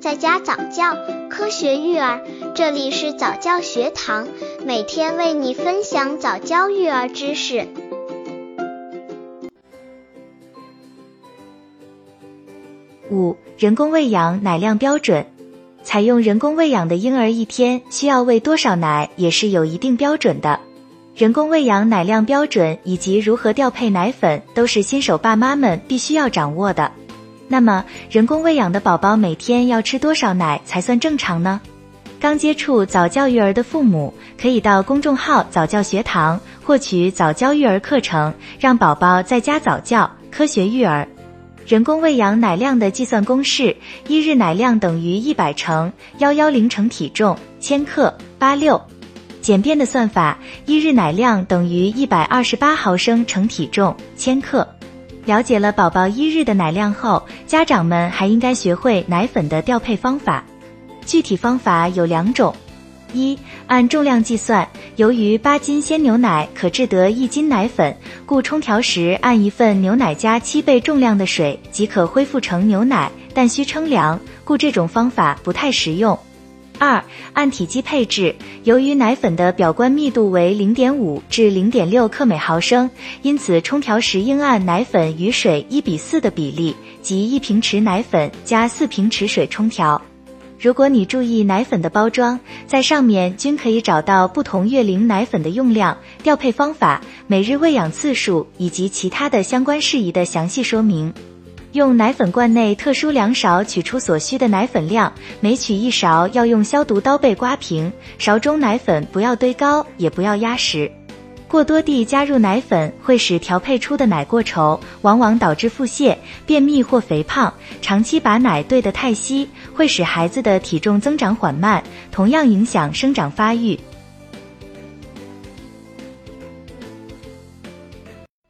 在家早教，科学育儿，这里是早教学堂，每天为你分享早教育儿知识。五、人工喂养奶量标准，采用人工喂养的婴儿一天需要喂多少奶，也是有一定标准的。人工喂养奶量标准以及如何调配奶粉，都是新手爸妈们必须要掌握的。那么，人工喂养的宝宝每天要吃多少奶才算正常呢？刚接触早教育儿的父母，可以到公众号早教学堂获取早教育儿课程，让宝宝在家早教，科学育儿。人工喂养奶量的计算公式：一日奶量等于一百乘幺幺零乘体重千克八六。简便的算法：一日奶量等于一百二十八毫升乘体重千克。了解了宝宝一日的奶量后，家长们还应该学会奶粉的调配方法。具体方法有两种：一、按重量计算，由于八斤鲜牛奶可制得一斤奶粉，故冲调时按一份牛奶加七倍重量的水即可恢复成牛奶，但需称量，故这种方法不太实用。二、按体积配置，由于奶粉的表观密度为零点五至零点六克每毫升，因此冲调时应按奶粉与水一比四的比例，即一平匙奶粉加四平匙水冲调。如果你注意奶粉的包装，在上面均可以找到不同月龄奶粉的用量、调配方法、每日喂养次数以及其他的相关事宜的详细说明。用奶粉罐内特殊量勺取出所需的奶粉量，每取一勺要用消毒刀背刮平，勺中奶粉不要堆高，也不要压实。过多地加入奶粉会使调配出的奶过稠，往往导致腹泻、便秘或肥胖。长期把奶兑得太稀，会使孩子的体重增长缓慢，同样影响生长发育。